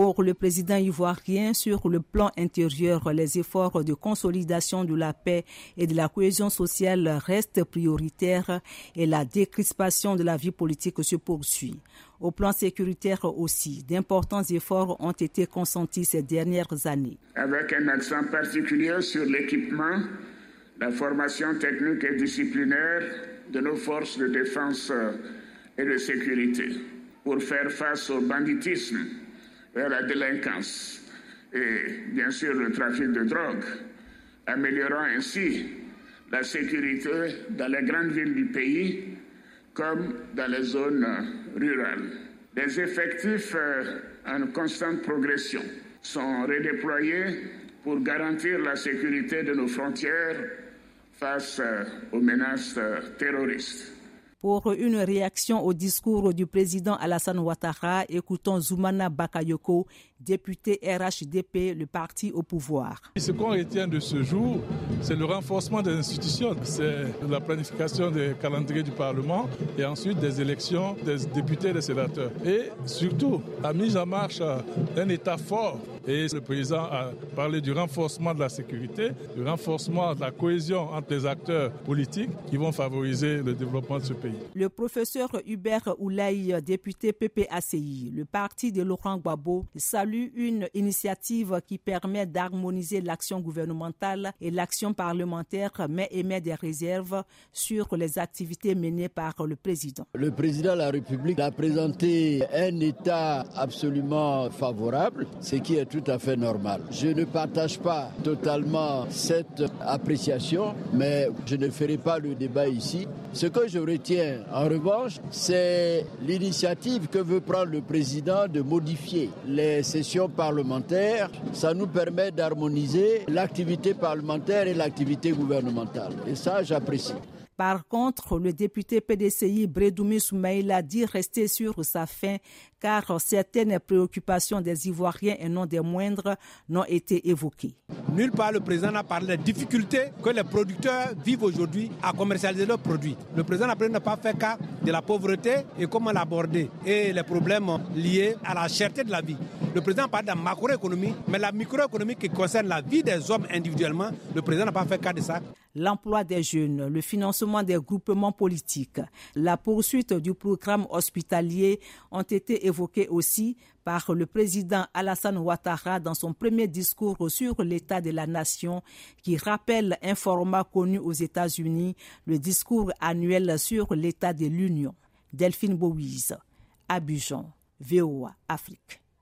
Pour le président ivoirien, sur le plan intérieur, les efforts de consolidation de la paix et de la cohésion sociale restent prioritaires et la décrispation de la vie politique se poursuit. Au plan sécuritaire aussi, d'importants efforts ont été consentis ces dernières années. Avec un accent particulier sur l'équipement, la formation technique et disciplinaire de nos forces de défense et de sécurité pour faire face au banditisme vers la délinquance et bien sûr le trafic de drogue, améliorant ainsi la sécurité dans les grandes villes du pays comme dans les zones rurales. Des effectifs euh, en constante progression sont redéployés pour garantir la sécurité de nos frontières face euh, aux menaces euh, terroristes. Pour une réaction au discours du président Alassane Ouattara, écoutons Zoumana Bakayoko, député RHDP, le parti au pouvoir. Ce qu'on retient de ce jour, c'est le renforcement des institutions, c'est la planification des calendriers du Parlement et ensuite des élections des députés et des sénateurs. Et surtout, la mise en marche d'un État fort. Et le président a parlé du renforcement de la sécurité, du renforcement de la cohésion entre les acteurs politiques qui vont favoriser le développement de ce pays. Le professeur Hubert Oulaï, député PPACI, le parti de Laurent Gbagbo, salue une initiative qui permet d'harmoniser l'action gouvernementale et l'action parlementaire, mais émet des réserves sur les activités menées par le président. Le président de la République a présenté un état absolument favorable, ce qui est tout à fait normal. Je ne partage pas totalement cette appréciation, mais je ne ferai pas le débat ici. Ce que je retiens en revanche, c'est l'initiative que veut prendre le président de modifier les sessions parlementaires. Ça nous permet d'harmoniser l'activité parlementaire et l'activité gouvernementale. Et ça, j'apprécie. Par contre, le député PDCI Bredoumi Soumaïla dit rester sur sa faim car certaines préoccupations des Ivoiriens et non des moindres n'ont été évoquées. Nulle part le président n'a parlé des difficultés que les producteurs vivent aujourd'hui à commercialiser leurs produits. Le président n'a pas fait cas de la pauvreté et comment l'aborder et les problèmes liés à la cherté de la vie. Le président parle de la macroéconomie, mais la microéconomie qui concerne la vie des hommes individuellement, le président n'a pas fait cas de ça l'emploi des jeunes, le financement des groupements politiques, la poursuite du programme hospitalier ont été évoqués aussi par le président Alassane Ouattara dans son premier discours sur l'état de la nation qui rappelle un format connu aux États-Unis, le discours annuel sur l'état de l'Union. Delphine Bouise, Abidjan, VOA Afrique.